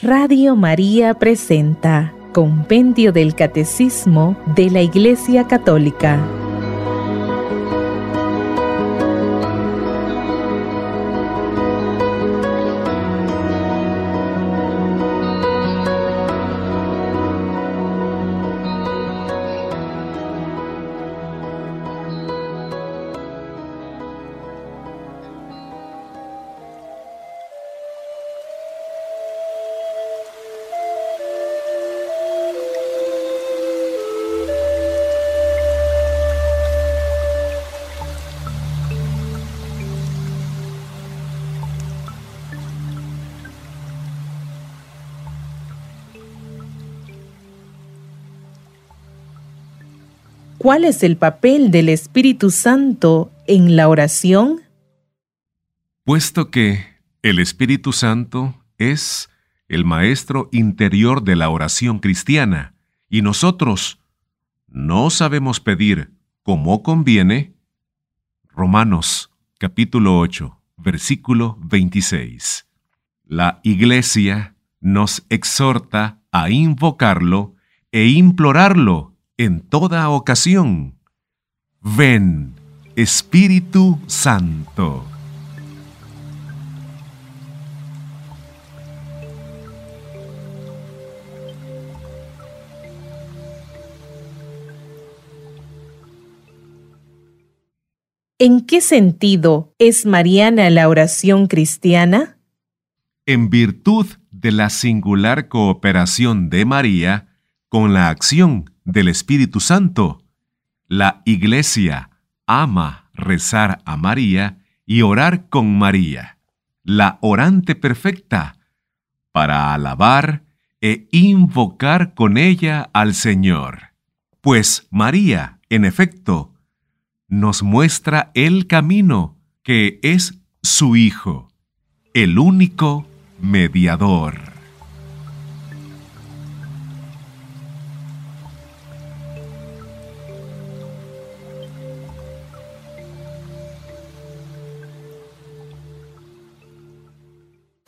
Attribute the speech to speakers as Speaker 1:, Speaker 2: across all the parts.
Speaker 1: Radio María presenta Compendio del Catecismo de la Iglesia Católica. ¿Cuál es el papel del Espíritu Santo en la oración?
Speaker 2: Puesto que el Espíritu Santo es el maestro interior de la oración cristiana y nosotros no sabemos pedir como conviene, Romanos capítulo 8, versículo 26. La Iglesia nos exhorta a invocarlo e implorarlo en toda ocasión. Ven, Espíritu Santo.
Speaker 1: ¿En qué sentido es mariana la oración cristiana?
Speaker 2: En virtud de la singular cooperación de María con la acción del Espíritu Santo. La Iglesia ama rezar a María y orar con María, la orante perfecta, para alabar e invocar con ella al Señor. Pues María, en efecto, nos muestra el camino que es su Hijo, el único mediador.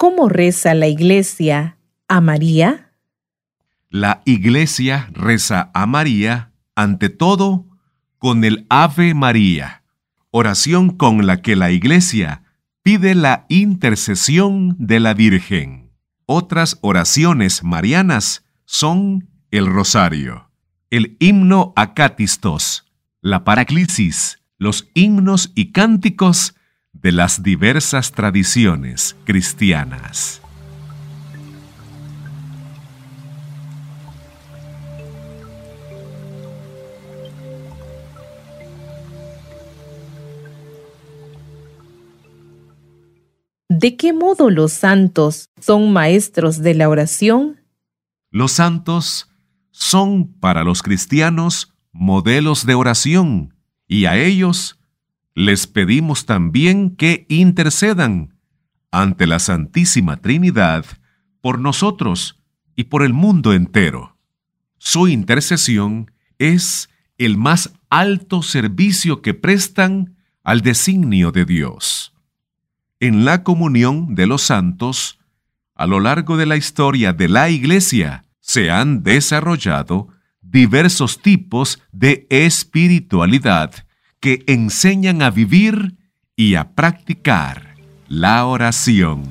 Speaker 1: ¿Cómo reza la Iglesia a María?
Speaker 2: La Iglesia reza a María, ante todo, con el Ave María, oración con la que la Iglesia pide la intercesión de la Virgen. Otras oraciones marianas son el rosario, el himno acatistos, la paraclisis, los himnos y cánticos de las diversas tradiciones cristianas.
Speaker 1: ¿De qué modo los santos son maestros de la oración?
Speaker 2: Los santos son para los cristianos modelos de oración y a ellos les pedimos también que intercedan ante la Santísima Trinidad por nosotros y por el mundo entero. Su intercesión es el más alto servicio que prestan al designio de Dios. En la comunión de los santos, a lo largo de la historia de la Iglesia, se han desarrollado diversos tipos de espiritualidad que enseñan a vivir y a practicar la oración.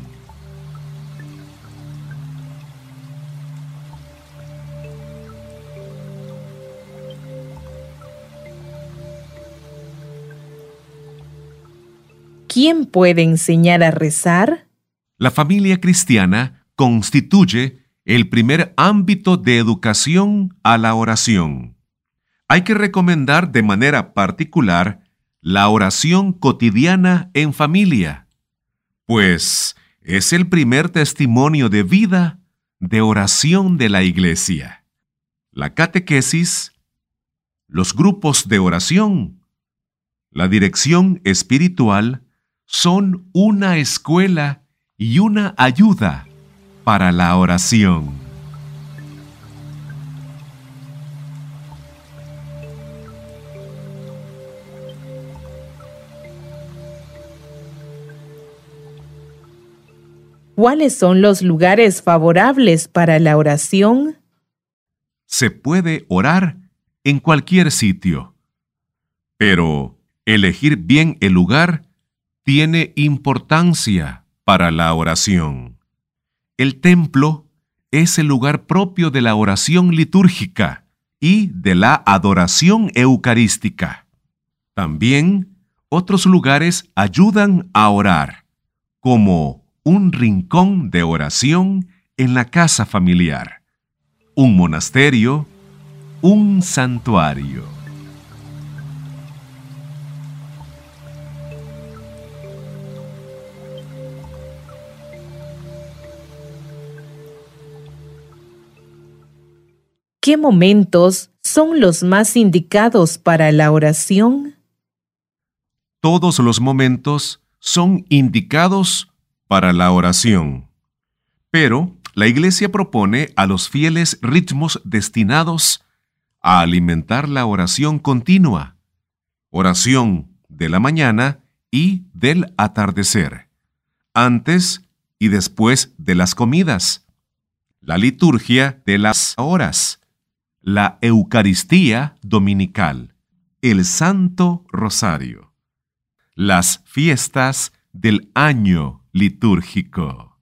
Speaker 1: ¿Quién puede enseñar a rezar?
Speaker 2: La familia cristiana constituye el primer ámbito de educación a la oración hay que recomendar de manera particular la oración cotidiana en familia, pues es el primer testimonio de vida de oración de la Iglesia. La catequesis, los grupos de oración, la dirección espiritual son una escuela y una ayuda para la oración.
Speaker 1: ¿Cuáles son los lugares favorables para la oración?
Speaker 2: Se puede orar en cualquier sitio, pero elegir bien el lugar tiene importancia para la oración. El templo es el lugar propio de la oración litúrgica y de la adoración eucarística. También otros lugares ayudan a orar, como un rincón de oración en la casa familiar, un monasterio, un santuario.
Speaker 1: ¿Qué momentos son los más indicados para la oración?
Speaker 2: Todos los momentos son indicados para la oración. Pero la Iglesia propone a los fieles ritmos destinados a alimentar la oración continua, oración de la mañana y del atardecer, antes y después de las comidas, la liturgia de las horas, la Eucaristía Dominical, el Santo Rosario, las fiestas del año litúrgico.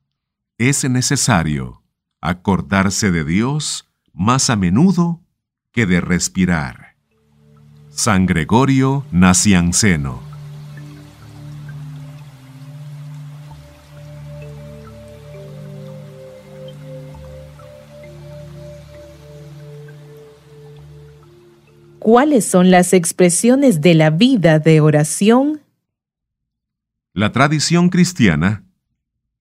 Speaker 2: Es necesario acordarse de Dios más a menudo que de respirar. San Gregorio Nacianceno
Speaker 1: ¿Cuáles son las expresiones de la vida de oración?
Speaker 2: La tradición cristiana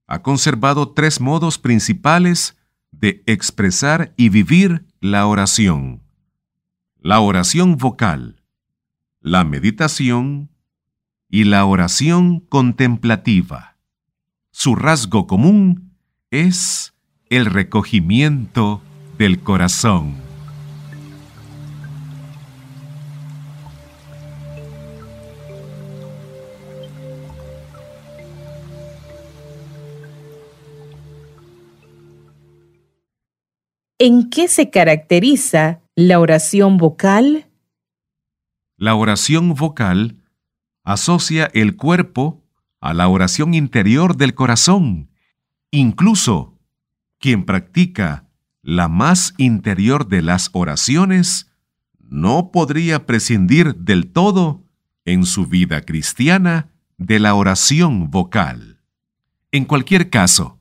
Speaker 2: ha conservado tres modos principales de expresar y vivir la oración. La oración vocal, la meditación y la oración contemplativa. Su rasgo común es el recogimiento del corazón.
Speaker 1: ¿En qué se caracteriza la oración vocal?
Speaker 2: La oración vocal asocia el cuerpo a la oración interior del corazón. Incluso quien practica la más interior de las oraciones no podría prescindir del todo en su vida cristiana de la oración vocal. En cualquier caso,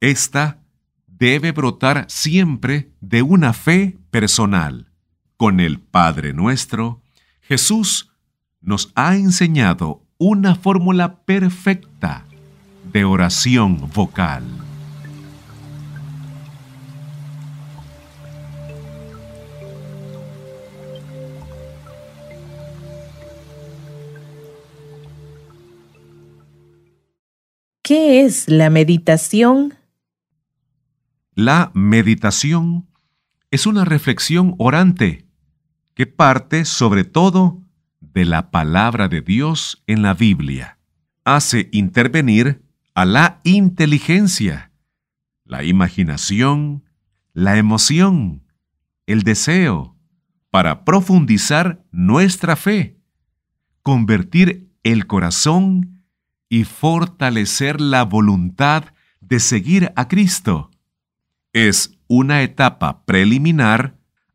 Speaker 2: esta debe brotar siempre de una fe personal. Con el Padre nuestro, Jesús nos ha enseñado una fórmula perfecta de oración vocal.
Speaker 1: ¿Qué es la meditación?
Speaker 2: La meditación es una reflexión orante que parte sobre todo de la palabra de Dios en la Biblia. Hace intervenir a la inteligencia, la imaginación, la emoción, el deseo, para profundizar nuestra fe, convertir el corazón y fortalecer la voluntad de seguir a Cristo es una etapa preliminar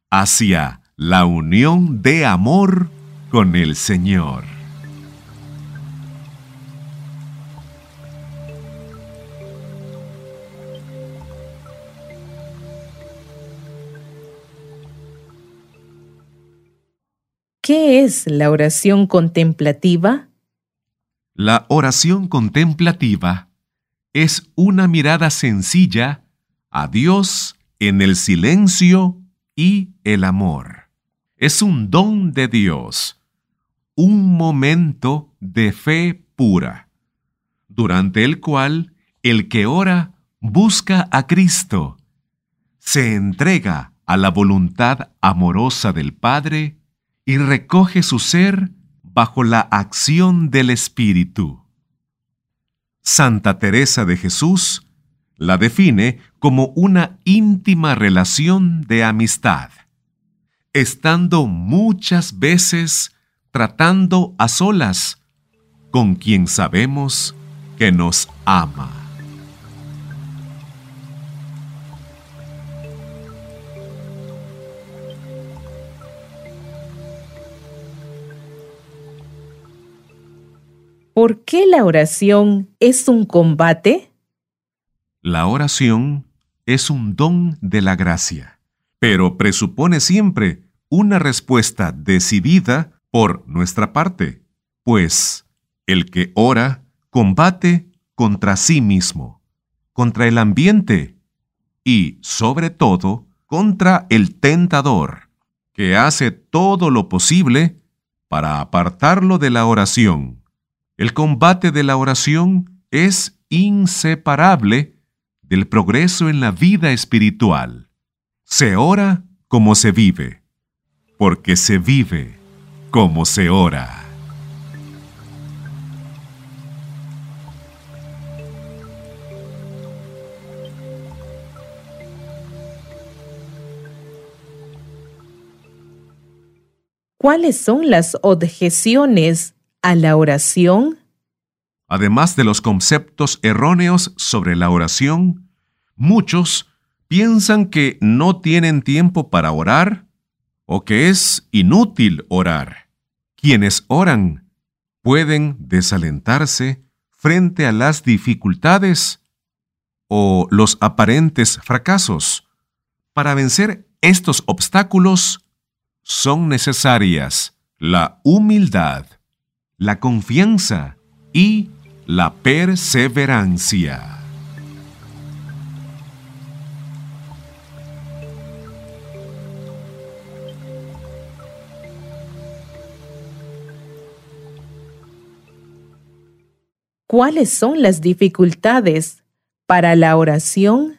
Speaker 2: hacia la unión de amor con el Señor.
Speaker 1: ¿Qué es la oración contemplativa?
Speaker 2: La oración contemplativa es una mirada sencilla a Dios en el silencio y el amor. Es un don de Dios, un momento de fe pura, durante el cual el que ora busca a Cristo, se entrega a la voluntad amorosa del Padre y recoge su ser bajo la acción del Espíritu. Santa Teresa de Jesús la define como una íntima relación de amistad, estando muchas veces tratando a solas con quien sabemos que nos ama.
Speaker 1: ¿Por qué la oración es un combate?
Speaker 2: La oración es un don de la gracia, pero presupone siempre una respuesta decidida por nuestra parte, pues el que ora combate contra sí mismo, contra el ambiente y, sobre todo, contra el tentador, que hace todo lo posible para apartarlo de la oración. El combate de la oración es inseparable del progreso en la vida espiritual. Se ora como se vive, porque se vive como se ora.
Speaker 1: ¿Cuáles son las objeciones a la oración?
Speaker 2: Además de los conceptos erróneos sobre la oración, muchos piensan que no tienen tiempo para orar o que es inútil orar. Quienes oran pueden desalentarse frente a las dificultades o los aparentes fracasos. Para vencer estos obstáculos son necesarias la humildad, la confianza y la perseverancia.
Speaker 1: ¿Cuáles son las dificultades para la oración?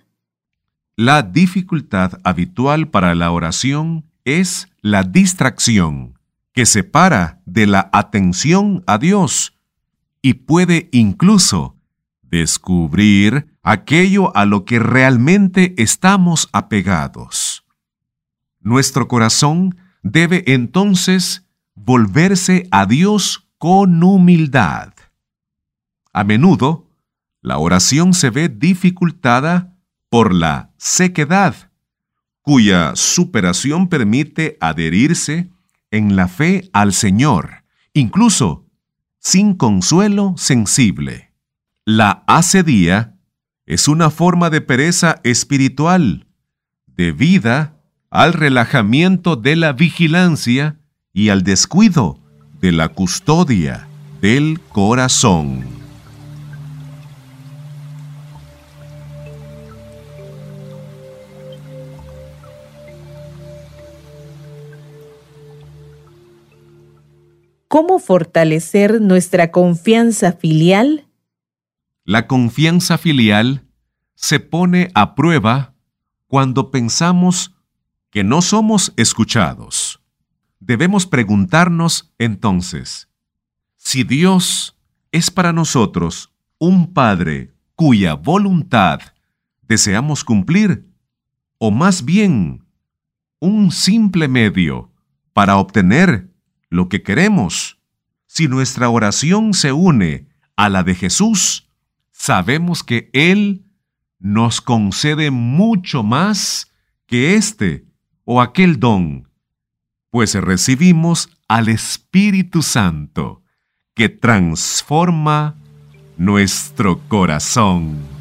Speaker 2: La dificultad habitual para la oración es la distracción que separa de la atención a Dios y puede incluso descubrir aquello a lo que realmente estamos apegados. Nuestro corazón debe entonces volverse a Dios con humildad. A menudo, la oración se ve dificultada por la sequedad, cuya superación permite adherirse en la fe al Señor, incluso sin consuelo sensible. La asedía es una forma de pereza espiritual, debida al relajamiento de la vigilancia y al descuido de la custodia del corazón.
Speaker 1: ¿Cómo fortalecer nuestra confianza filial?
Speaker 2: La confianza filial se pone a prueba cuando pensamos que no somos escuchados. Debemos preguntarnos entonces, si Dios es para nosotros un Padre cuya voluntad deseamos cumplir, o más bien un simple medio para obtener lo que queremos. Si nuestra oración se une a la de Jesús, sabemos que Él nos concede mucho más que este o aquel don, pues recibimos al Espíritu Santo, que transforma nuestro corazón.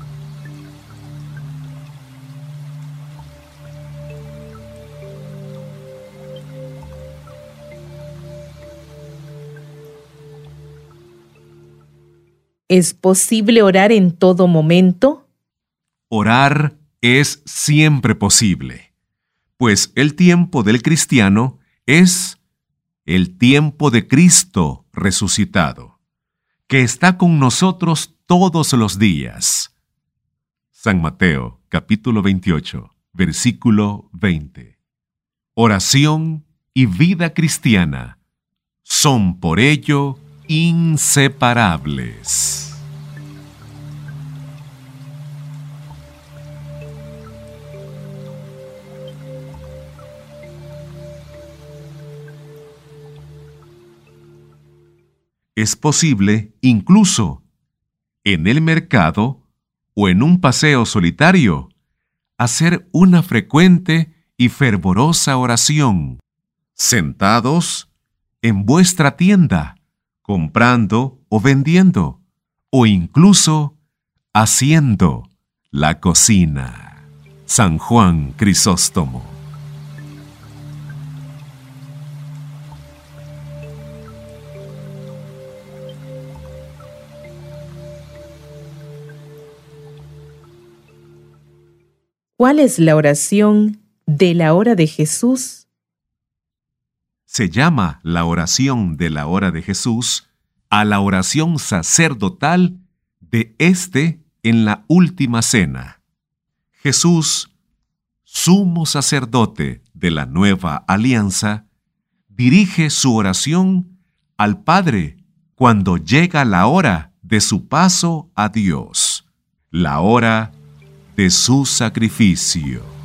Speaker 1: ¿Es posible orar en todo momento?
Speaker 2: Orar es siempre posible, pues el tiempo del cristiano es el tiempo de Cristo resucitado, que está con nosotros todos los días. San Mateo capítulo 28, versículo 20. Oración y vida cristiana son por ello inseparables. es posible incluso en el mercado o en un paseo solitario hacer una frecuente y fervorosa oración, sentados en vuestra tienda comprando o vendiendo, o incluso haciendo la cocina. San Juan Crisóstomo.
Speaker 1: ¿Cuál es la oración de la hora de Jesús?
Speaker 2: Se llama la oración de la hora de Jesús a la oración sacerdotal de éste en la última cena. Jesús, sumo sacerdote de la nueva alianza, dirige su oración al Padre cuando llega la hora de su paso a Dios, la hora de su sacrificio.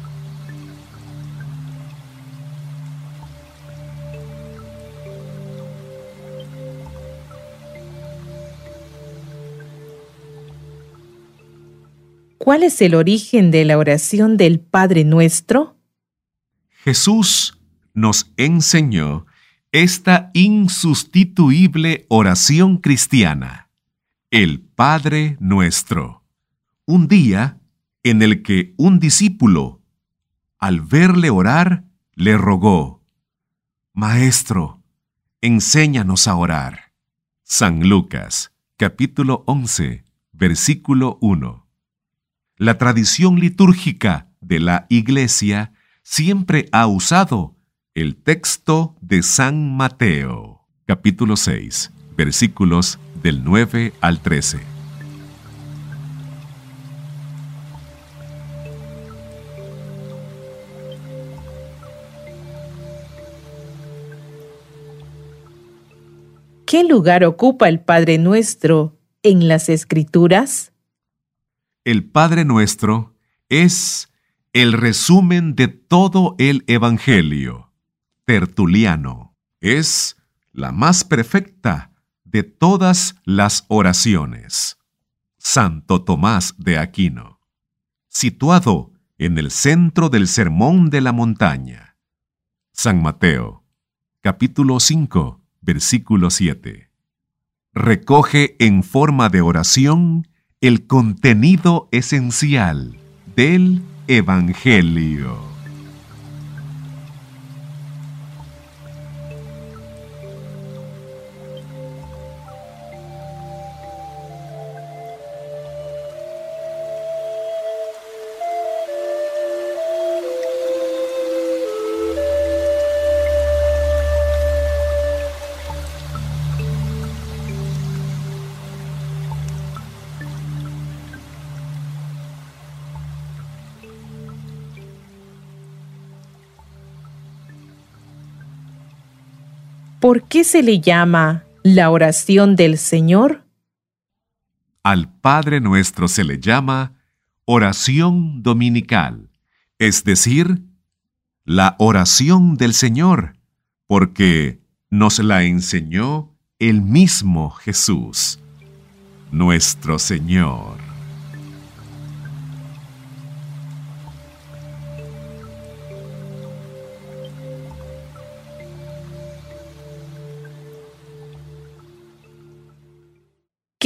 Speaker 1: ¿Cuál es el origen de la oración del Padre Nuestro?
Speaker 2: Jesús nos enseñó esta insustituible oración cristiana, el Padre Nuestro. Un día en el que un discípulo, al verle orar, le rogó, Maestro, enséñanos a orar. San Lucas, capítulo 11, versículo 1. La tradición litúrgica de la Iglesia siempre ha usado el texto de San Mateo, capítulo 6, versículos del 9 al 13.
Speaker 1: ¿Qué lugar ocupa el Padre Nuestro en las Escrituras?
Speaker 2: El Padre Nuestro es el resumen de todo el Evangelio. Tertuliano es la más perfecta de todas las oraciones. Santo Tomás de Aquino, situado en el centro del Sermón de la Montaña. San Mateo, capítulo 5 versículo 7. Recoge en forma de oración el contenido esencial del Evangelio.
Speaker 1: ¿Por qué se le llama la oración del Señor?
Speaker 2: Al Padre nuestro se le llama oración dominical, es decir, la oración del Señor, porque nos la enseñó el mismo Jesús, nuestro Señor.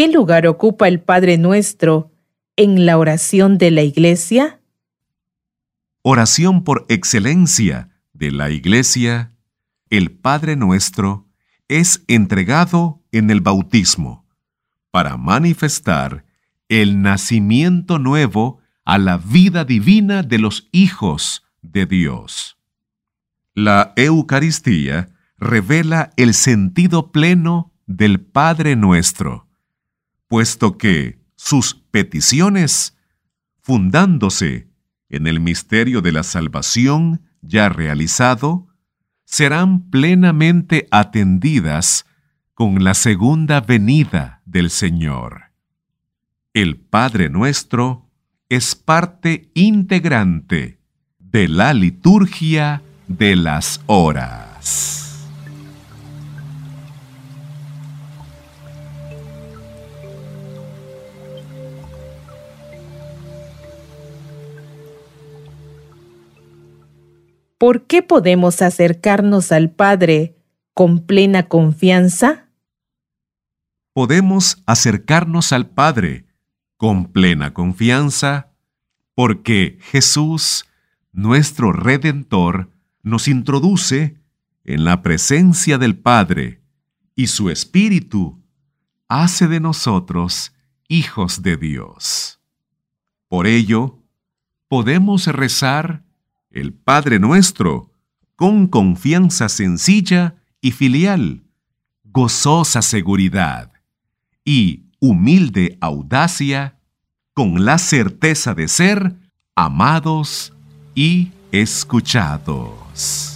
Speaker 1: ¿Qué lugar ocupa el Padre Nuestro en la oración de la Iglesia?
Speaker 2: Oración por excelencia de la Iglesia, el Padre Nuestro es entregado en el bautismo para manifestar el nacimiento nuevo a la vida divina de los hijos de Dios. La Eucaristía revela el sentido pleno del Padre Nuestro puesto que sus peticiones, fundándose en el misterio de la salvación ya realizado, serán plenamente atendidas con la segunda venida del Señor. El Padre nuestro es parte integrante de la liturgia de las horas.
Speaker 1: ¿Por qué podemos acercarnos al Padre con plena confianza?
Speaker 2: Podemos acercarnos al Padre con plena confianza porque Jesús, nuestro Redentor, nos introduce en la presencia del Padre y su Espíritu hace de nosotros hijos de Dios. Por ello, podemos rezar el Padre nuestro con confianza sencilla y filial, gozosa seguridad y humilde audacia, con la certeza de ser amados y escuchados.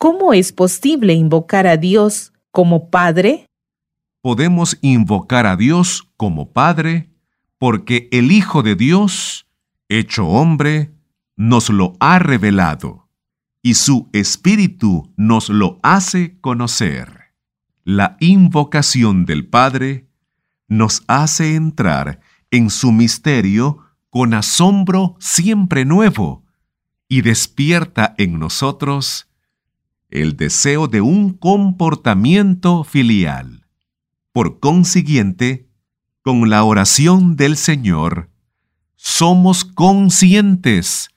Speaker 1: ¿Cómo es posible invocar a Dios como Padre?
Speaker 2: Podemos invocar a Dios como Padre porque el Hijo de Dios, hecho hombre, nos lo ha revelado y su Espíritu nos lo hace conocer. La invocación del Padre nos hace entrar en su misterio con asombro siempre nuevo y despierta en nosotros el deseo de un comportamiento filial. Por consiguiente, con la oración del Señor, somos conscientes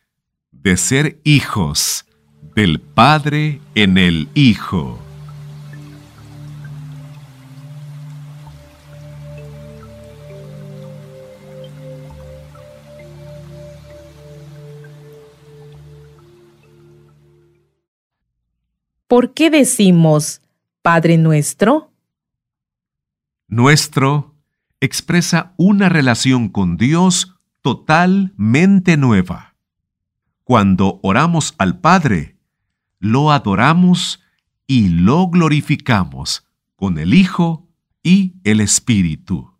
Speaker 2: de ser hijos del Padre en el Hijo.
Speaker 1: ¿Por qué decimos Padre nuestro?
Speaker 2: Nuestro expresa una relación con Dios totalmente nueva. Cuando oramos al Padre, lo adoramos y lo glorificamos con el Hijo y el Espíritu.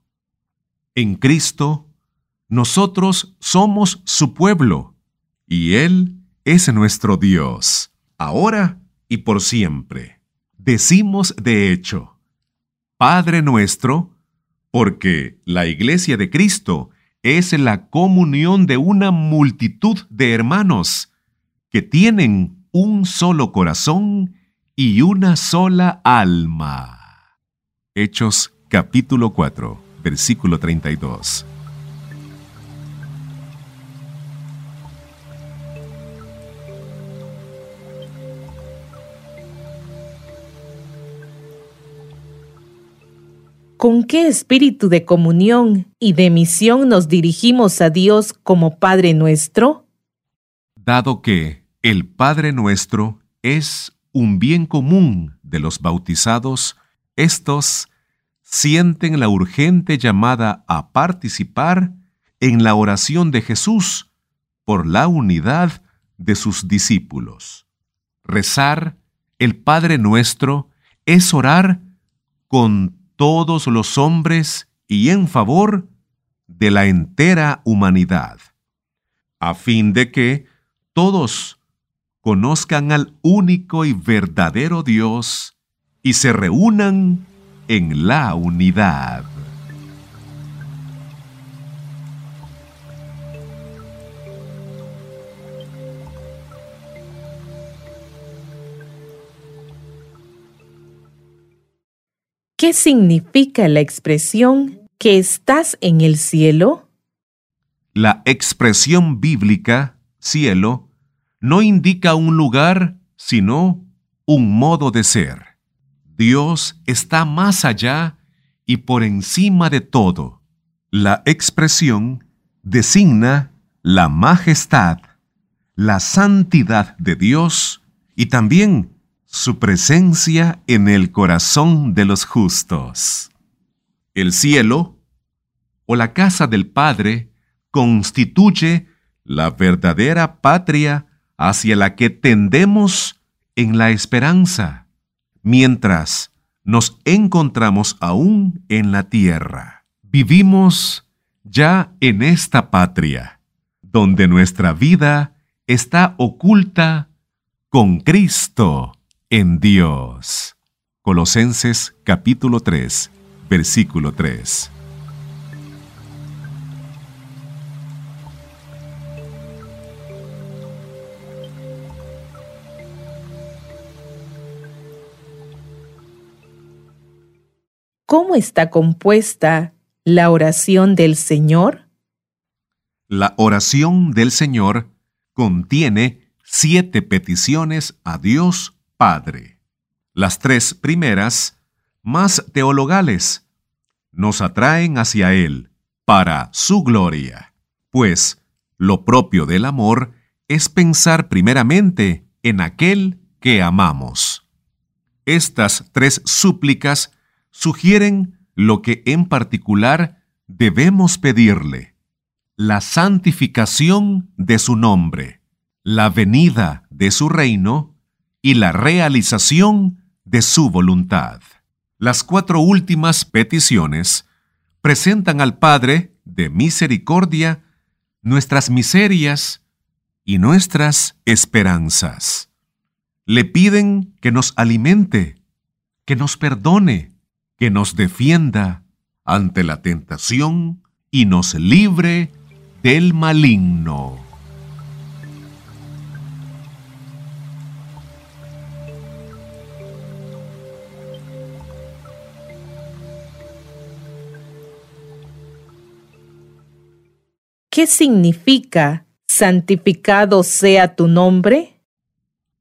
Speaker 2: En Cristo, nosotros somos su pueblo y Él es nuestro Dios, ahora y por siempre. Decimos, de hecho, Padre nuestro, porque la iglesia de Cristo es la comunión de una multitud de hermanos que tienen un solo corazón y una sola alma. Hechos capítulo 4, versículo 32.
Speaker 1: ¿Con qué espíritu de comunión y de misión nos dirigimos a Dios como Padre nuestro?
Speaker 2: Dado que el Padre nuestro es un bien común de los bautizados, estos sienten la urgente llamada a participar en la oración de Jesús por la unidad de sus discípulos. Rezar el Padre nuestro es orar con todos los hombres y en favor de la entera humanidad, a fin de que todos conozcan al único y verdadero Dios y se reúnan en la unidad.
Speaker 1: ¿Qué significa la expresión que estás en el cielo?
Speaker 2: La expresión bíblica, cielo, no indica un lugar, sino un modo de ser. Dios está más allá y por encima de todo. La expresión designa la majestad, la santidad de Dios y también su presencia en el corazón de los justos. El cielo, o la casa del Padre, constituye la verdadera patria hacia la que tendemos en la esperanza, mientras nos encontramos aún en la tierra. Vivimos ya en esta patria, donde nuestra vida está oculta con Cristo en Dios. Colosenses capítulo 3, versículo 3.
Speaker 1: ¿Cómo está compuesta la oración del Señor?
Speaker 2: La oración del Señor contiene siete peticiones a Dios Padre. Las tres primeras, más teologales, nos atraen hacia Él para su gloria, pues lo propio del amor es pensar primeramente en aquel que amamos. Estas tres súplicas sugieren lo que en particular debemos pedirle, la santificación de su nombre, la venida de su reino y la realización de su voluntad. Las cuatro últimas peticiones presentan al Padre de misericordia nuestras miserias y nuestras esperanzas. Le piden que nos alimente, que nos perdone, que nos defienda ante la tentación y nos libre del maligno.
Speaker 1: ¿Qué significa santificado sea tu nombre?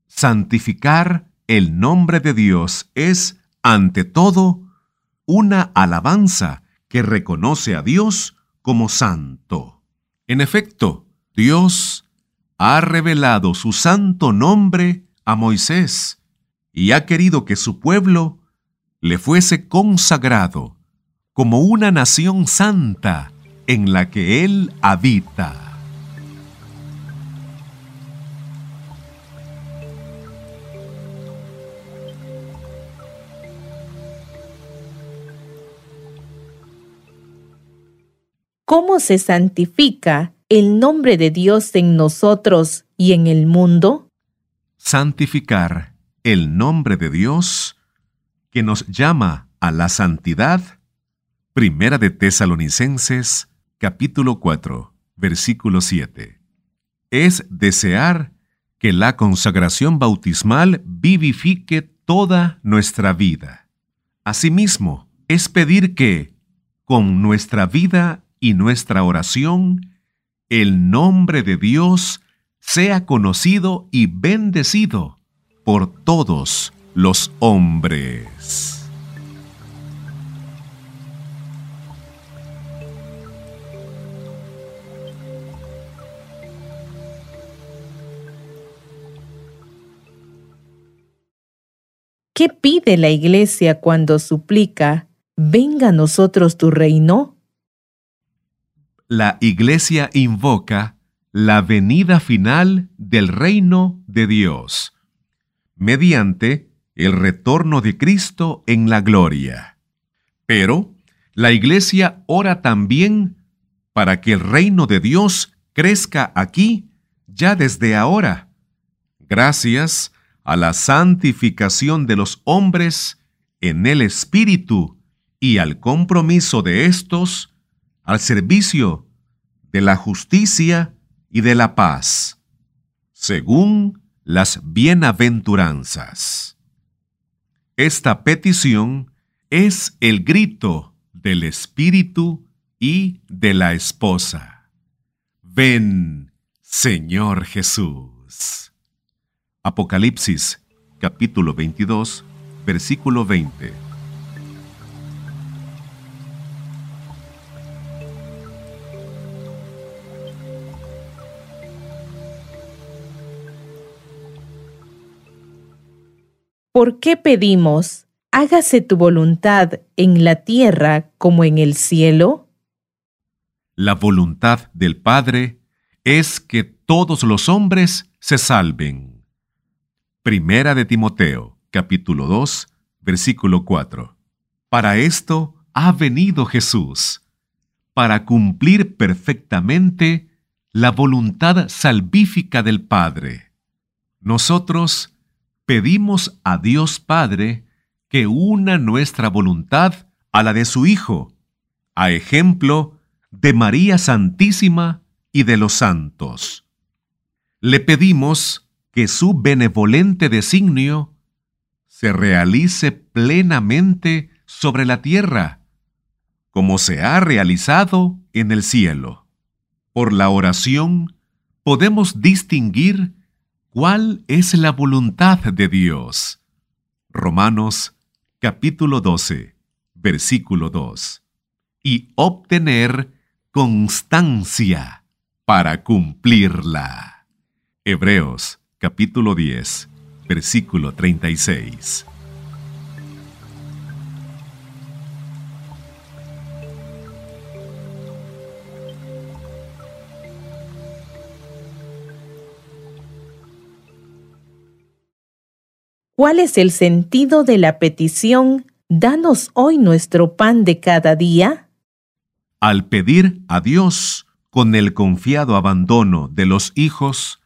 Speaker 2: Santificar el nombre de Dios es, ante todo, una alabanza que reconoce a Dios como santo. En efecto, Dios ha revelado su santo nombre a Moisés y ha querido que su pueblo le fuese consagrado como una nación santa en la que Él habita.
Speaker 1: ¿Cómo se santifica el nombre de Dios en nosotros y en el mundo?
Speaker 2: Santificar el nombre de Dios que nos llama a la santidad. Primera de Tesalonicenses, capítulo 4, versículo 7. Es desear que la consagración bautismal vivifique toda nuestra vida. Asimismo, es pedir que, con nuestra vida y nuestra oración, el nombre de Dios sea conocido y bendecido por todos los hombres.
Speaker 1: ¿Qué pide la Iglesia cuando suplica, venga a nosotros tu reino?
Speaker 2: la Iglesia invoca la venida final del reino de Dios, mediante el retorno de Cristo en la gloria. Pero la Iglesia ora también para que el reino de Dios crezca aquí ya desde ahora, gracias a la santificación de los hombres en el Espíritu y al compromiso de estos al servicio de la justicia y de la paz, según las bienaventuranzas. Esta petición es el grito del Espíritu y de la esposa. Ven, Señor Jesús. Apocalipsis capítulo 22, versículo 20.
Speaker 1: ¿Por qué pedimos, hágase tu voluntad en la tierra como en el cielo?
Speaker 2: La voluntad del Padre es que todos los hombres se salven. Primera de Timoteo, capítulo 2, versículo 4. Para esto ha venido Jesús, para cumplir perfectamente la voluntad salvífica del Padre. Nosotros pedimos a Dios Padre que una nuestra voluntad a la de su Hijo, a ejemplo de María Santísima y de los santos. Le pedimos que su benevolente designio se realice plenamente sobre la tierra, como se ha realizado en el cielo. Por la oración podemos distinguir cuál es la voluntad de Dios. Romanos capítulo 12, versículo 2. Y obtener constancia para cumplirla. Hebreos capítulo 10, versículo 36.
Speaker 1: ¿Cuál es el sentido de la petición, danos hoy nuestro pan de cada día?
Speaker 2: Al pedir a Dios con el confiado abandono de los hijos,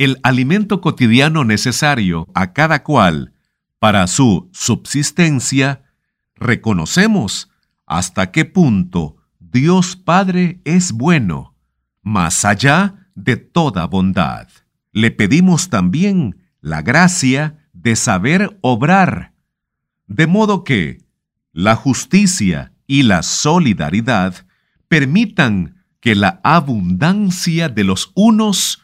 Speaker 2: el alimento cotidiano necesario a cada cual para su subsistencia, reconocemos hasta qué punto Dios Padre es bueno, más allá de toda bondad. Le pedimos también la gracia de saber obrar, de modo que la justicia y la solidaridad permitan que la abundancia de los unos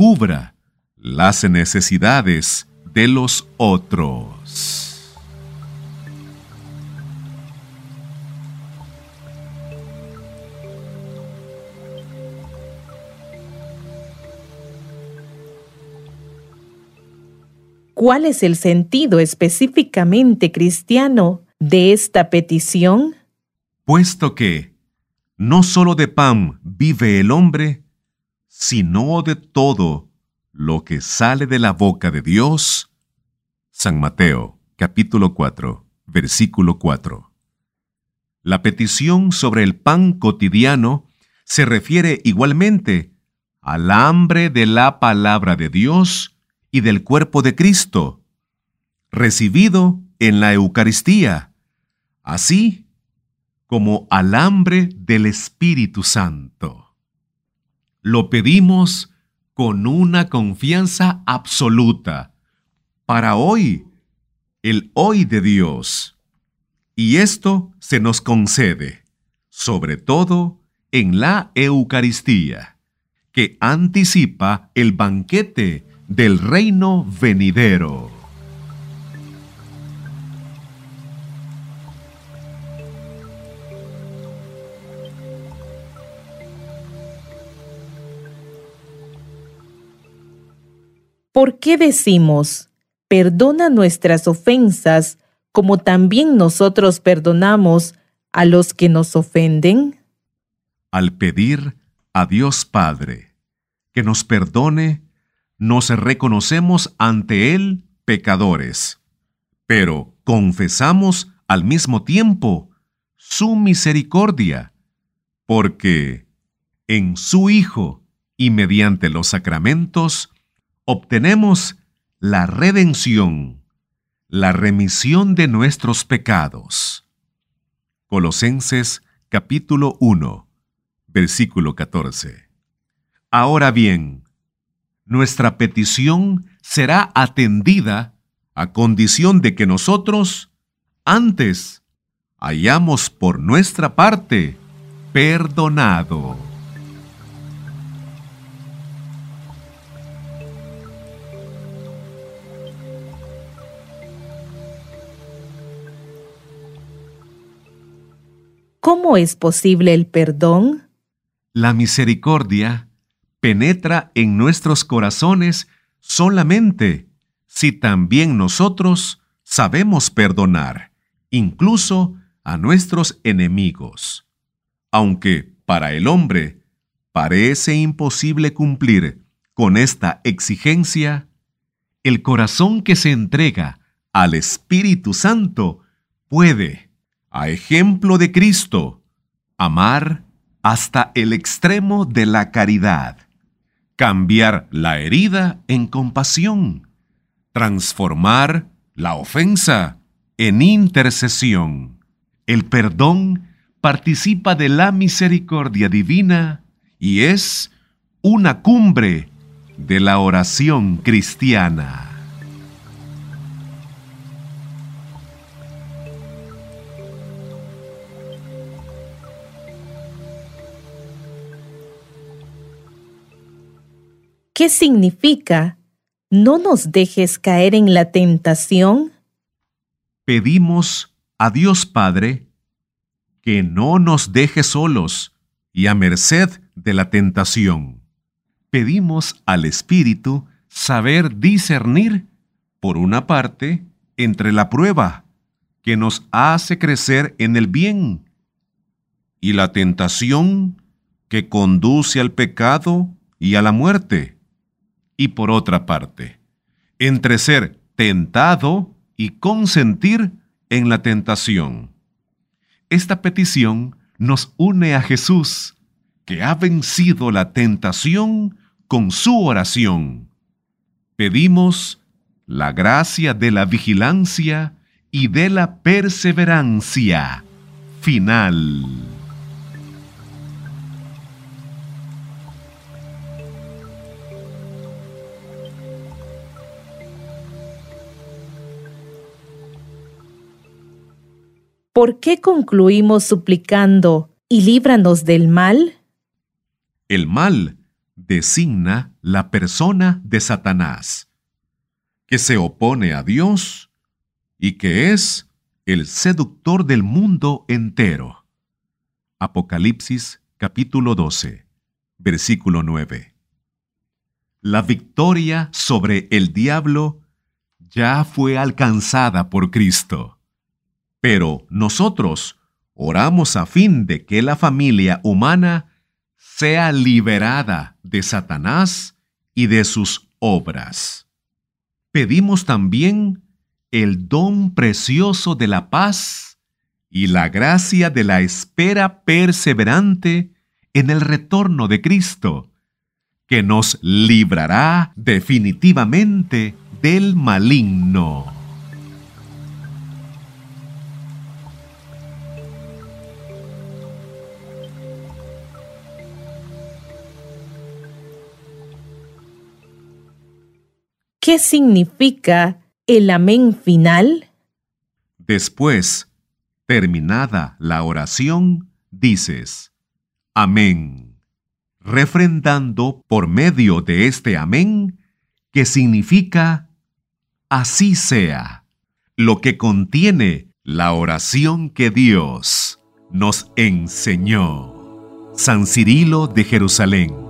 Speaker 2: cubra las necesidades de los otros.
Speaker 1: ¿Cuál es el sentido específicamente cristiano de esta petición?
Speaker 2: Puesto que no solo de pan vive el hombre, sino de todo lo que sale de la boca de Dios. San Mateo, capítulo 4, versículo 4. La petición sobre el pan cotidiano se refiere igualmente al hambre de la palabra de Dios y del cuerpo de Cristo, recibido en la Eucaristía, así como al hambre del Espíritu Santo. Lo pedimos con una confianza absoluta para hoy, el hoy de Dios. Y esto se nos concede, sobre todo en la Eucaristía, que anticipa el banquete del reino venidero.
Speaker 1: ¿Por qué decimos, perdona nuestras ofensas como también nosotros perdonamos a los que nos ofenden?
Speaker 2: Al pedir a Dios Padre que nos perdone nos reconocemos ante Él pecadores, pero confesamos al mismo tiempo su misericordia, porque en su Hijo y mediante los sacramentos obtenemos la redención, la remisión de nuestros pecados. Colosenses capítulo 1, versículo 14. Ahora bien, nuestra petición será atendida a condición de que nosotros, antes, hayamos por nuestra parte perdonado.
Speaker 1: ¿Cómo es posible el perdón?
Speaker 2: La misericordia penetra en nuestros corazones solamente si también nosotros sabemos perdonar, incluso a nuestros enemigos. Aunque para el hombre parece imposible cumplir con esta exigencia, el corazón que se entrega al Espíritu Santo puede, a ejemplo de Cristo, amar hasta el extremo de la caridad cambiar la herida en compasión, transformar la ofensa en intercesión. El perdón participa de la misericordia divina y es una cumbre de la oración cristiana.
Speaker 1: ¿Qué significa no nos dejes caer en la tentación?
Speaker 2: Pedimos a Dios Padre que no nos deje solos y a merced de la tentación. Pedimos al Espíritu saber discernir, por una parte, entre la prueba, que nos hace crecer en el bien, y la tentación que conduce al pecado y a la muerte y por otra parte, entre ser tentado y consentir en la tentación. Esta petición nos une a Jesús, que ha vencido la tentación con su oración. Pedimos la gracia de la vigilancia y de la perseverancia final.
Speaker 1: ¿Por qué concluimos suplicando y líbranos del mal?
Speaker 2: El mal designa la persona de Satanás, que se opone a Dios y que es el seductor del mundo entero. Apocalipsis capítulo 12, versículo 9. La victoria sobre el diablo ya fue alcanzada por Cristo. Pero nosotros oramos a fin de que la familia humana sea liberada de Satanás y de sus obras. Pedimos también el don precioso de la paz y la gracia de la espera perseverante en el retorno de Cristo, que nos librará definitivamente del maligno.
Speaker 1: ¿Qué significa el amén final?
Speaker 2: Después, terminada la oración, dices, amén, refrendando por medio de este amén, que significa así sea, lo que contiene la oración que Dios nos enseñó. San Cirilo de Jerusalén.